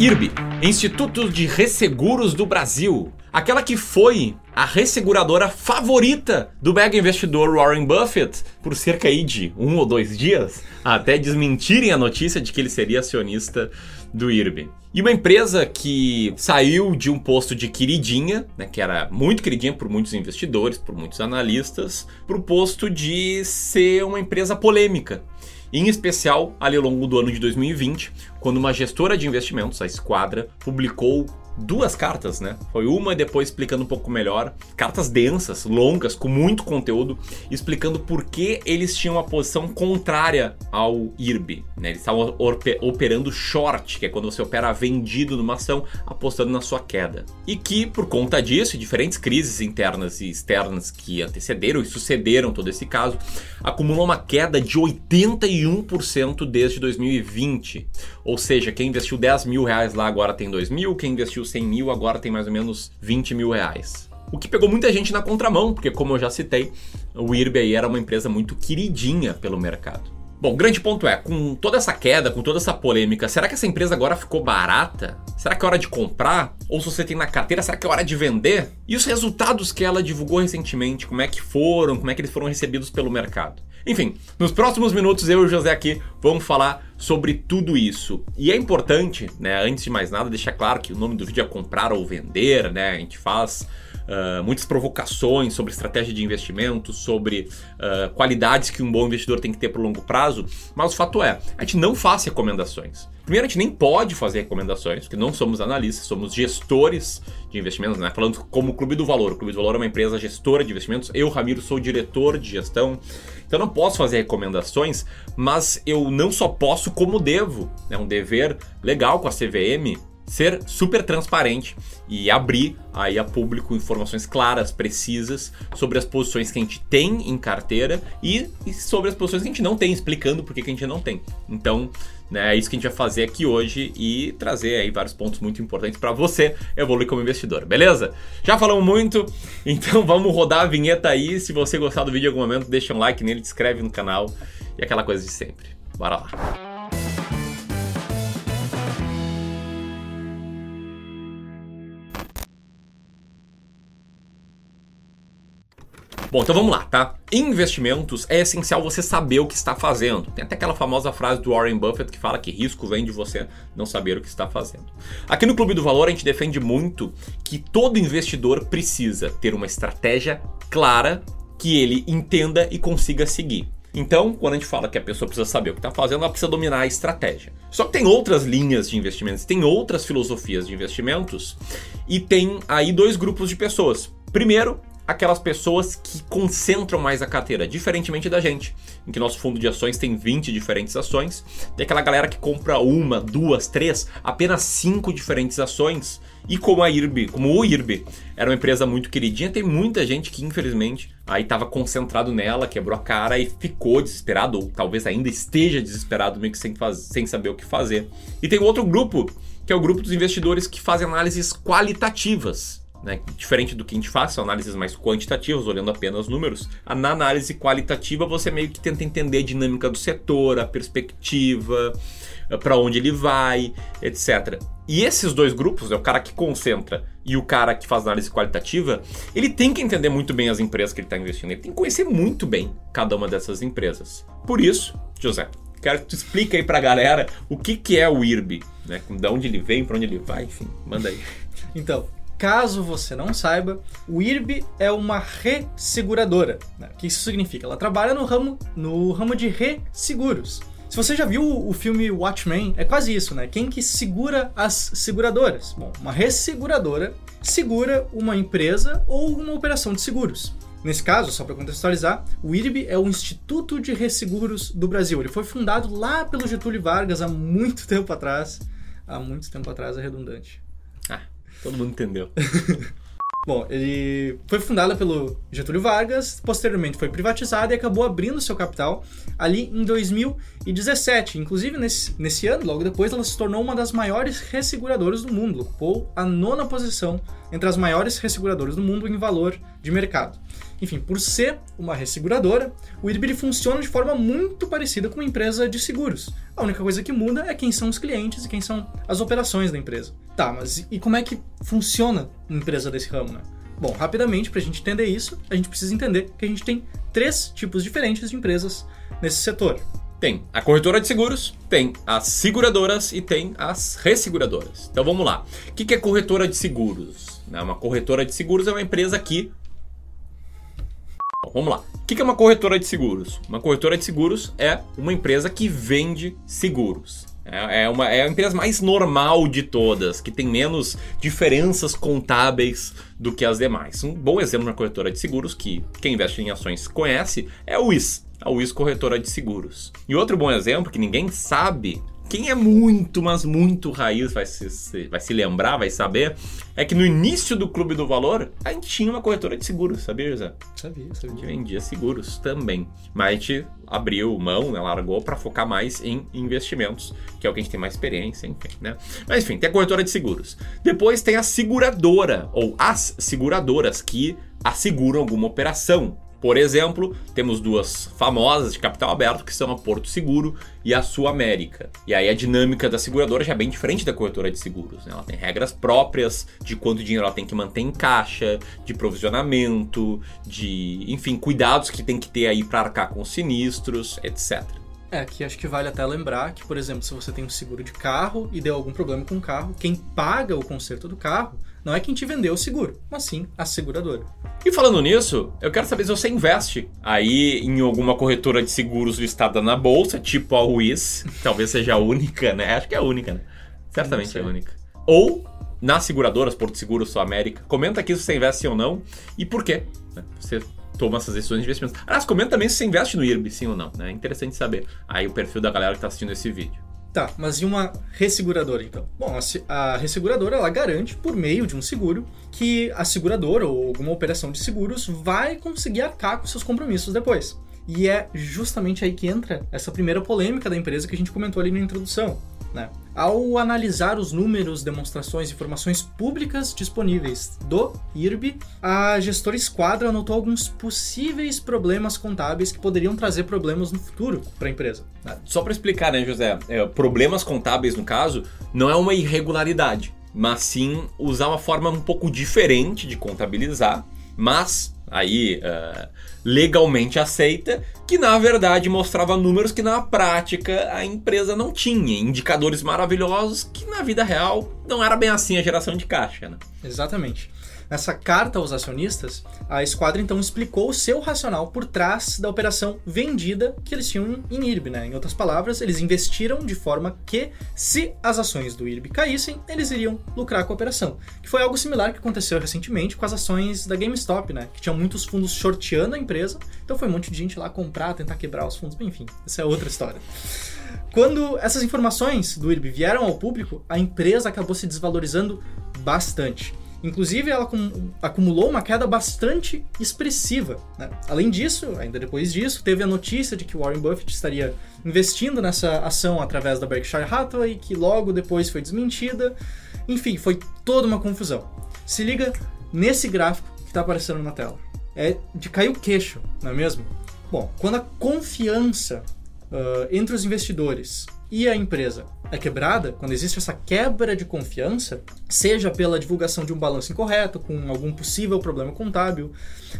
IRB, Instituto de Resseguros do Brasil. Aquela que foi a resseguradora favorita do mega investidor Warren Buffett por cerca de um ou dois dias, até desmentirem a notícia de que ele seria acionista do IRB. E uma empresa que saiu de um posto de queridinha, né, que era muito queridinha por muitos investidores, por muitos analistas, para o posto de ser uma empresa polêmica em especial ali ao longo do ano de 2020, quando uma gestora de investimentos, a Esquadra, publicou duas cartas, né? Foi uma e depois explicando um pouco melhor, cartas densas, longas, com muito conteúdo, explicando por que eles tinham uma posição contrária ao IRB, né? Eles estavam operando short, que é quando você opera vendido numa ação, apostando na sua queda. E que por conta disso, diferentes crises internas e externas que antecederam e sucederam todo esse caso, acumulou uma queda de 81% desde 2020. Ou seja, quem investiu 10 mil reais lá agora tem 2 mil, quem investiu 100 mil, agora tem mais ou menos 20 mil reais. O que pegou muita gente na contramão, porque como eu já citei, o IRB aí era uma empresa muito queridinha pelo mercado. Bom, grande ponto é, com toda essa queda, com toda essa polêmica, será que essa empresa agora ficou barata? Será que é hora de comprar? Ou se você tem na carteira, será que é hora de vender? E os resultados que ela divulgou recentemente, como é que foram, como é que eles foram recebidos pelo mercado? Enfim, nos próximos minutos eu e o José aqui vamos falar sobre tudo isso. E é importante, né, antes de mais nada, deixar claro que o nome do vídeo é comprar ou vender, né? A gente faz uh, muitas provocações sobre estratégia de investimento, sobre uh, qualidades que um bom investidor tem que ter para o longo prazo, mas o fato é, a gente não faz recomendações. Primeiro, a gente nem pode fazer recomendações, porque não somos analistas, somos gestores de investimentos, né? Falando como o Clube do Valor. O Clube do Valor é uma empresa gestora de investimentos. Eu, Ramiro, sou diretor de gestão. Então, não posso fazer recomendações, mas eu não só posso, como devo. É um dever legal com a CVM ser super transparente e abrir aí a público informações claras, precisas sobre as posições que a gente tem em carteira e, e sobre as posições que a gente não tem, explicando por que a gente não tem. Então, né, é isso que a gente vai fazer aqui hoje e trazer aí vários pontos muito importantes para você evoluir como investidor, beleza? Já falamos muito, então vamos rodar a vinheta aí. Se você gostar do vídeo em algum momento, deixa um like nele, se inscreve no canal e aquela coisa de sempre. Bora lá! Bom, então vamos lá, tá? Em investimentos é essencial você saber o que está fazendo. Tem até aquela famosa frase do Warren Buffett que fala que risco vem de você não saber o que está fazendo. Aqui no Clube do Valor a gente defende muito que todo investidor precisa ter uma estratégia clara que ele entenda e consiga seguir. Então, quando a gente fala que a pessoa precisa saber o que está fazendo, ela precisa dominar a estratégia. Só que tem outras linhas de investimentos, tem outras filosofias de investimentos e tem aí dois grupos de pessoas. Primeiro, aquelas pessoas que concentram mais a carteira, diferentemente da gente, em que nosso fundo de ações tem 20 diferentes ações, tem aquela galera que compra uma, duas, três, apenas cinco diferentes ações. E como a IRB, como o IRB era uma empresa muito queridinha, tem muita gente que infelizmente aí estava concentrado nela, quebrou a cara e ficou desesperado, ou talvez ainda esteja desesperado, meio que sem, faz, sem saber o que fazer. E tem outro grupo, que é o grupo dos investidores que fazem análises qualitativas. Né? Diferente do que a gente faz, são análises mais quantitativas, olhando apenas números. Na análise qualitativa, você meio que tenta entender a dinâmica do setor, a perspectiva, eh, para onde ele vai, etc. E esses dois grupos, né, o cara que concentra e o cara que faz análise qualitativa, ele tem que entender muito bem as empresas que ele está investindo. Ele tem que conhecer muito bem cada uma dessas empresas. Por isso, José, quero que tu explique aí para a galera o que, que é o IRB, né? De onde ele vem, para onde ele vai, enfim, manda aí. Então, Caso você não saiba, o IRB é uma resseguradora. Né? O que isso significa? Ela trabalha no ramo, no ramo de resseguros. Se você já viu o filme Watchmen, é quase isso, né? Quem que segura as seguradoras? Bom, uma resseguradora segura uma empresa ou uma operação de seguros. Nesse caso, só para contextualizar, o IRB é o Instituto de Resseguros do Brasil. Ele foi fundado lá pelo Getúlio Vargas há muito tempo atrás. Há muito tempo atrás é redundante. Todo mundo entendeu. Bom, ele foi fundada pelo Getúlio Vargas, posteriormente foi privatizada e acabou abrindo seu capital ali em 2017. Inclusive, nesse, nesse ano, logo depois, ela se tornou uma das maiores resseguradoras do mundo, ocupou a nona posição entre as maiores resseguradoras do mundo em valor de mercado. Enfim, por ser uma resseguradora, o IRB funciona de forma muito parecida com uma empresa de seguros. A única coisa que muda é quem são os clientes e quem são as operações da empresa. Tá, mas e como é que funciona uma empresa desse ramo, né? Bom, rapidamente, para a gente entender isso, a gente precisa entender que a gente tem três tipos diferentes de empresas nesse setor. Tem a corretora de seguros, tem as seguradoras e tem as resseguradoras. Então vamos lá. O que é corretora de seguros? Uma corretora de seguros é uma empresa que Vamos lá. O que é uma corretora de seguros? Uma corretora de seguros é uma empresa que vende seguros. É, é uma, é a empresa mais normal de todas, que tem menos diferenças contábeis do que as demais. Um bom exemplo de corretora de seguros que quem investe em ações conhece é a WIS, a WIS Corretora de Seguros. E outro bom exemplo que ninguém sabe quem é muito, mas muito raiz vai se, vai se lembrar, vai saber, é que no início do Clube do Valor, a gente tinha uma corretora de seguros, sabia, José? Sabia, sabia. A gente vendia seguros também. Mas a gente abriu mão, né, largou para focar mais em investimentos, que é o que a gente tem mais experiência, enfim, né? Mas enfim, tem a corretora de seguros. Depois tem a seguradora, ou as seguradoras, que asseguram alguma operação. Por exemplo, temos duas famosas de capital aberto, que são a Porto Seguro e a Sul América. E aí a dinâmica da seguradora já é bem diferente da corretora de seguros. Né? Ela tem regras próprias de quanto dinheiro ela tem que manter em caixa, de provisionamento, de, enfim, cuidados que tem que ter aí para arcar com sinistros, etc. É, aqui acho que vale até lembrar que, por exemplo, se você tem um seguro de carro e deu algum problema com o carro, quem paga o conserto do carro não é quem te vendeu o seguro, mas sim a seguradora. E falando nisso, eu quero saber se você investe aí em alguma corretora de seguros listada na bolsa, tipo a WIS, talvez seja a única, né? Acho que é a única, né? Certamente é a única. Ou nas seguradoras, Porto Seguro, Sul América. Comenta aqui se você investe ou não e por quê. Né? Você toma essas decisões de investimento. Aliás, comenta também se você investe no IRB, sim ou não. Né? É interessante saber aí o perfil da galera que está assistindo esse vídeo. Tá, mas e uma resseguradora então? Bom, a, a resseguradora ela garante, por meio de um seguro, que a seguradora ou alguma operação de seguros vai conseguir arcar com seus compromissos depois. E é justamente aí que entra essa primeira polêmica da empresa que a gente comentou ali na introdução. Né? Ao analisar os números, demonstrações e informações públicas disponíveis do IRB, a gestora Esquadra anotou alguns possíveis problemas contábeis que poderiam trazer problemas no futuro para a empresa. Né? Só para explicar, né, José? É, problemas contábeis, no caso, não é uma irregularidade, mas sim usar uma forma um pouco diferente de contabilizar, mas aí uh, legalmente aceita, que na verdade mostrava números que na prática a empresa não tinha, indicadores maravilhosos que na vida real não era bem assim a geração de caixa. Né? Exatamente. Nessa carta aos acionistas, a Esquadra então explicou o seu racional por trás da operação vendida que eles tinham em IRB. Né? Em outras palavras, eles investiram de forma que, se as ações do IRB caíssem, eles iriam lucrar com a operação. Que foi algo similar que aconteceu recentemente com as ações da GameStop, né? que tinham muitos fundos shorteando a empresa, então foi um monte de gente lá comprar, tentar quebrar os fundos, enfim, essa é outra história. Quando essas informações do IRB vieram ao público, a empresa acabou se desvalorizando bastante. Inclusive, ela acumulou uma queda bastante expressiva. Né? Além disso, ainda depois disso, teve a notícia de que Warren Buffett estaria investindo nessa ação através da Berkshire Hathaway, que logo depois foi desmentida. Enfim, foi toda uma confusão. Se liga nesse gráfico que está aparecendo na tela. É de cair o queixo, não é mesmo? Bom, quando a confiança uh, entre os investidores e a empresa é quebrada, quando existe essa quebra de confiança, seja pela divulgação de um balanço incorreto, com algum possível problema contábil,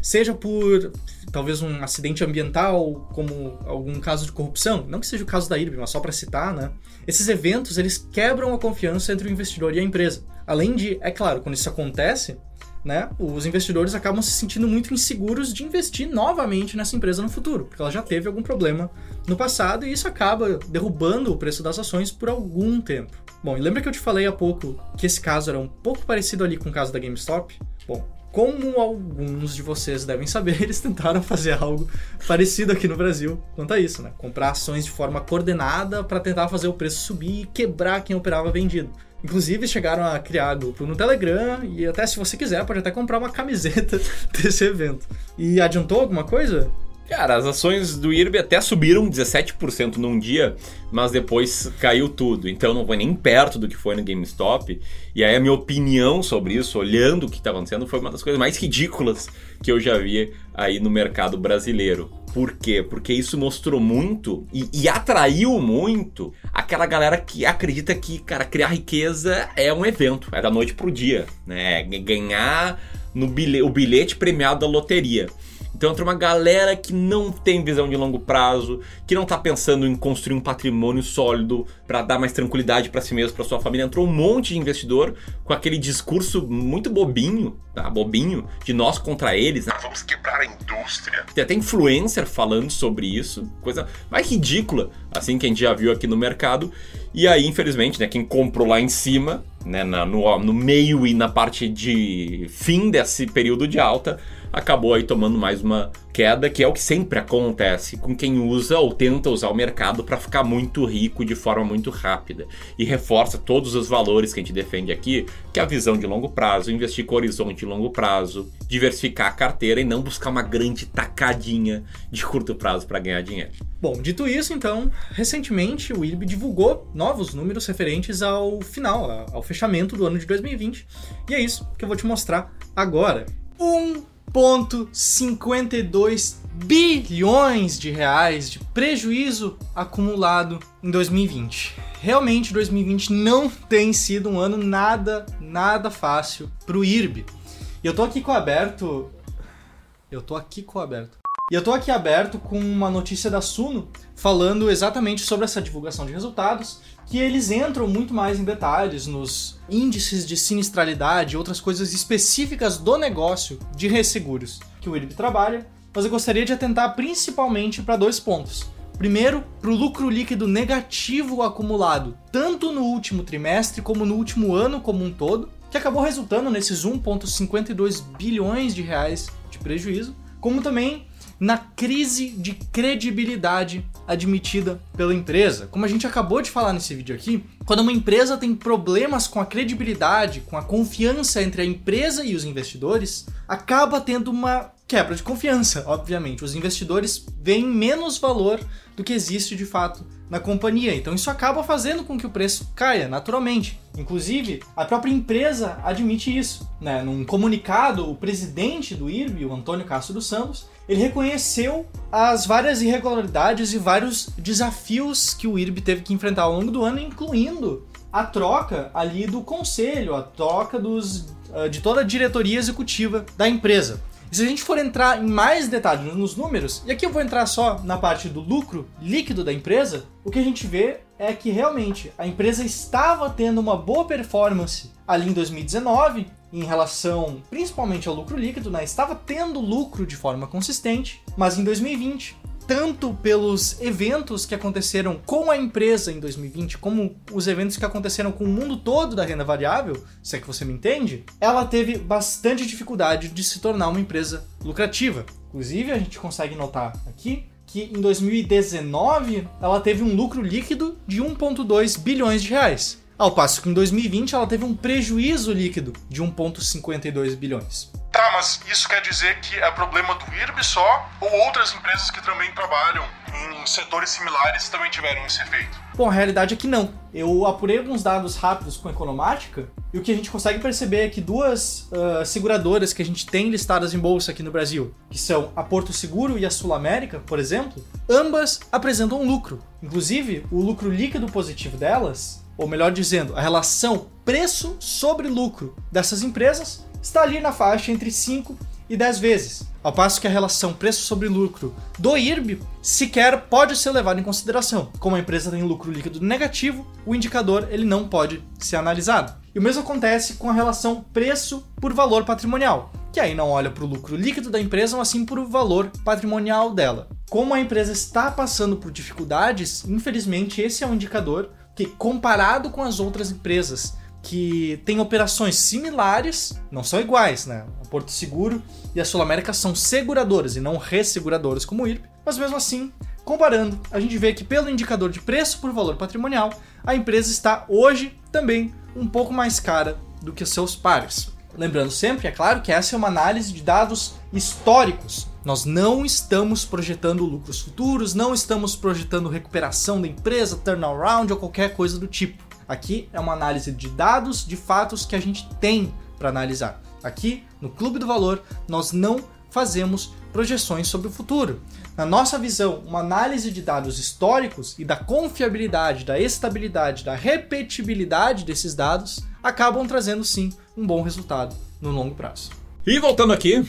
seja por talvez um acidente ambiental, como algum caso de corrupção, não que seja o caso da IRB, mas só para citar, né? Esses eventos, eles quebram a confiança entre o investidor e a empresa. Além de, é claro, quando isso acontece, né, os investidores acabam se sentindo muito inseguros de investir novamente nessa empresa no futuro, porque ela já teve algum problema no passado e isso acaba derrubando o preço das ações por algum tempo. Bom, e lembra que eu te falei há pouco que esse caso era um pouco parecido ali com o caso da GameStop? Bom, como alguns de vocês devem saber, eles tentaram fazer algo parecido aqui no Brasil quanto a isso, né? Comprar ações de forma coordenada para tentar fazer o preço subir e quebrar quem operava vendido. Inclusive chegaram a criar grupo no Telegram e até se você quiser pode até comprar uma camiseta desse evento. E adiantou alguma coisa? Cara, as ações do IRB até subiram 17% num dia, mas depois caiu tudo. Então não foi nem perto do que foi no GameStop. E aí a minha opinião sobre isso, olhando o que está acontecendo, foi uma das coisas mais ridículas que eu já vi aí no mercado brasileiro. Por quê? Porque isso mostrou muito e, e, atraiu muito aquela galera que acredita que, cara, criar riqueza é um evento, é da noite pro dia, né? Ganhar no bilhete, o bilhete premiado da loteria. Então entra uma galera que não tem visão de longo prazo, que não tá pensando em construir um patrimônio sólido para dar mais tranquilidade para si mesmo, para sua família. Entrou um monte de investidor com aquele discurso muito bobinho, tá? Bobinho, de nós contra eles. Né? Vamos quebrar a indústria. Tem até influencer falando sobre isso, coisa mais ridícula, assim que a gente já viu aqui no mercado. E aí, infelizmente, né, quem comprou lá em cima, né, no, no meio e na parte de fim desse período de alta, acabou aí tomando mais uma queda, que é o que sempre acontece com quem usa ou tenta usar o mercado para ficar muito rico de forma muito rápida. E reforça todos os valores que a gente defende aqui, que é a visão de longo prazo, investir com horizonte de longo prazo, diversificar a carteira e não buscar uma grande tacadinha de curto prazo para ganhar dinheiro. Bom, dito isso, então, recentemente o IRB divulgou novos números referentes ao final, ao fechamento do ano de 2020. E é isso que eu vou te mostrar agora. Um 1,52 bilhões de reais de prejuízo acumulado em 2020. Realmente 2020 não tem sido um ano nada, nada fácil pro IRB. E eu tô aqui com o aberto. Eu tô aqui com o aberto. E eu tô aqui aberto com uma notícia da Suno falando exatamente sobre essa divulgação de resultados, que eles entram muito mais em detalhes nos índices de sinistralidade e outras coisas específicas do negócio de resseguros que o IRB trabalha, mas eu gostaria de atentar principalmente para dois pontos. Primeiro, para o lucro líquido negativo acumulado, tanto no último trimestre como no último ano como um todo, que acabou resultando nesses 1,52 bilhões de reais de prejuízo, como também na crise de credibilidade admitida pela empresa. Como a gente acabou de falar nesse vídeo aqui, quando uma empresa tem problemas com a credibilidade, com a confiança entre a empresa e os investidores, acaba tendo uma quebra de confiança, obviamente. Os investidores veem menos valor do que existe de fato na companhia. Então isso acaba fazendo com que o preço caia naturalmente. Inclusive, a própria empresa admite isso. Né? Num comunicado, o presidente do IRB, o Antônio Castro dos Santos, ele reconheceu as várias irregularidades e vários desafios que o IRB teve que enfrentar ao longo do ano, incluindo a troca ali do conselho, a troca dos, ah, de toda a diretoria executiva da empresa. E se a gente for entrar em mais detalhes nos números, e aqui eu vou entrar só na parte do lucro líquido da empresa, o que a gente vê é que realmente a empresa estava tendo uma boa performance ali em 2019, em relação principalmente ao lucro líquido, né? estava tendo lucro de forma consistente, mas em 2020 tanto pelos eventos que aconteceram com a empresa em 2020, como os eventos que aconteceram com o mundo todo da renda variável, se é que você me entende, ela teve bastante dificuldade de se tornar uma empresa lucrativa. Inclusive, a gente consegue notar aqui que em 2019 ela teve um lucro líquido de 1,2 bilhões de reais. Ao passo que em 2020 ela teve um prejuízo líquido de 1,52 bilhões. Tá, mas isso quer dizer que é problema do IRB só ou outras empresas que também trabalham em setores similares também tiveram esse efeito? Bom, a realidade é que não. Eu apurei alguns dados rápidos com a Economática e o que a gente consegue perceber é que duas uh, seguradoras que a gente tem listadas em bolsa aqui no Brasil, que são a Porto Seguro e a Sul América, por exemplo, ambas apresentam lucro. Inclusive, o lucro líquido positivo delas ou melhor dizendo, a relação preço sobre lucro dessas empresas está ali na faixa entre 5 e 10 vezes. Ao passo que a relação preço sobre lucro do IRB sequer pode ser levada em consideração. Como a empresa tem lucro líquido negativo, o indicador ele não pode ser analisado. E o mesmo acontece com a relação preço por valor patrimonial, que aí não olha para o lucro líquido da empresa, mas sim para o valor patrimonial dela. Como a empresa está passando por dificuldades, infelizmente esse é um indicador que, comparado com as outras empresas que tem operações similares, não são iguais, né? O Porto Seguro e a Sul América são seguradoras e não resseguradoras como o IRB, mas mesmo assim, comparando, a gente vê que pelo indicador de preço por valor patrimonial, a empresa está hoje também um pouco mais cara do que seus pares. Lembrando sempre, é claro, que essa é uma análise de dados históricos. Nós não estamos projetando lucros futuros, não estamos projetando recuperação da empresa, turnaround ou qualquer coisa do tipo. Aqui é uma análise de dados, de fatos que a gente tem para analisar. Aqui, no Clube do Valor, nós não fazemos projeções sobre o futuro. Na nossa visão, uma análise de dados históricos e da confiabilidade, da estabilidade, da repetibilidade desses dados acabam trazendo sim um bom resultado no longo prazo. E voltando aqui,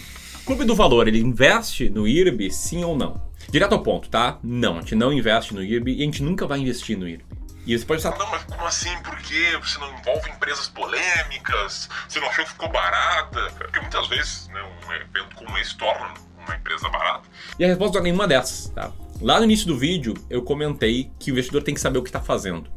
Clube do Valor, ele investe no IRB, sim ou não? Direto ao ponto, tá? Não, a gente não investe no IRB e a gente nunca vai investir no IRB. E você pode estar. Não, mas como assim? Por quê? Você não envolve empresas polêmicas? Você não achou que ficou barata? Porque muitas vezes né, um evento como esse torna uma empresa barata. E a resposta é nenhuma dessas, tá? Lá no início do vídeo eu comentei que o investidor tem que saber o que está fazendo.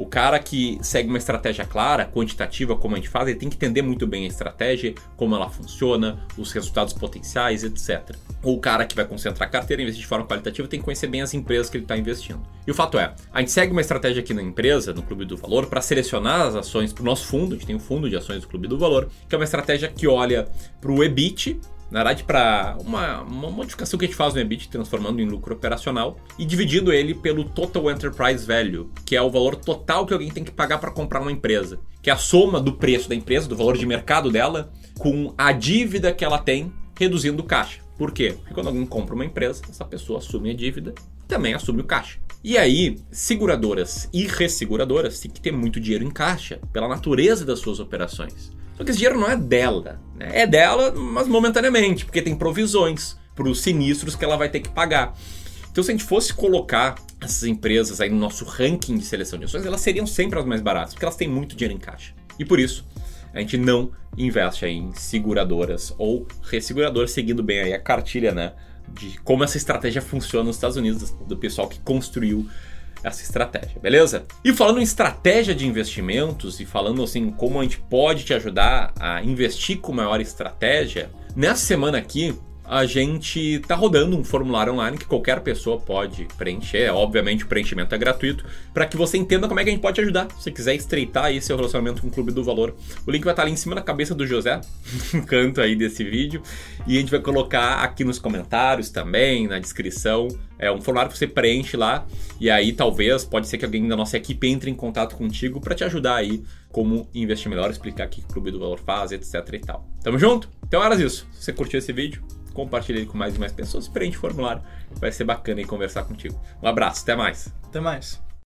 O cara que segue uma estratégia clara, quantitativa, como a gente faz, ele tem que entender muito bem a estratégia, como ela funciona, os resultados potenciais, etc. Ou o cara que vai concentrar a carteira investir de forma qualitativa tem que conhecer bem as empresas que ele está investindo. E o fato é, a gente segue uma estratégia aqui na empresa, no Clube do Valor, para selecionar as ações para o nosso fundo, a gente tem um fundo de ações do Clube do Valor, que é uma estratégia que olha para o EBIT, na verdade, para uma, uma, modificação que a gente faz no EBIT, transformando em lucro operacional, e dividindo ele pelo Total Enterprise Value, que é o valor total que alguém tem que pagar para comprar uma empresa, que é a soma do preço da empresa, do valor de mercado dela, com a dívida que ela tem, reduzindo o caixa. Por quê? Porque quando alguém compra uma empresa, essa pessoa assume a dívida e também assume o caixa. E aí, seguradoras e resseguradoras têm que ter muito dinheiro em caixa, pela natureza das suas operações. Só que esse dinheiro não é dela. É dela, mas momentaneamente, porque tem provisões para os sinistros que ela vai ter que pagar. Então, se a gente fosse colocar essas empresas aí no nosso ranking de seleção de ações, elas seriam sempre as mais baratas, porque elas têm muito dinheiro em caixa. E por isso, a gente não investe em seguradoras ou resseguradoras, seguindo bem aí a cartilha, né? De como essa estratégia funciona nos Estados Unidos, do pessoal que construiu essa estratégia, beleza? E falando em estratégia de investimentos e falando assim como a gente pode te ajudar a investir com maior estratégia, nessa semana aqui a gente está rodando um formulário online que qualquer pessoa pode preencher. Obviamente, o preenchimento é gratuito, para que você entenda como é que a gente pode te ajudar. Se quiser estreitar aí seu relacionamento com o Clube do Valor, o link vai estar ali em cima da cabeça do José, no canto aí desse vídeo, e a gente vai colocar aqui nos comentários também, na descrição. É um formulário que você preenche lá, e aí talvez pode ser que alguém da nossa equipe entre em contato contigo para te ajudar aí como investir melhor, explicar o que o Clube do Valor faz, etc e tal. Tamo junto? Então era isso. Se você curtiu esse vídeo, compartilhe com mais e mais pessoas, preenche o formulário. Vai ser bacana aí conversar contigo. Um abraço, até mais. Até mais.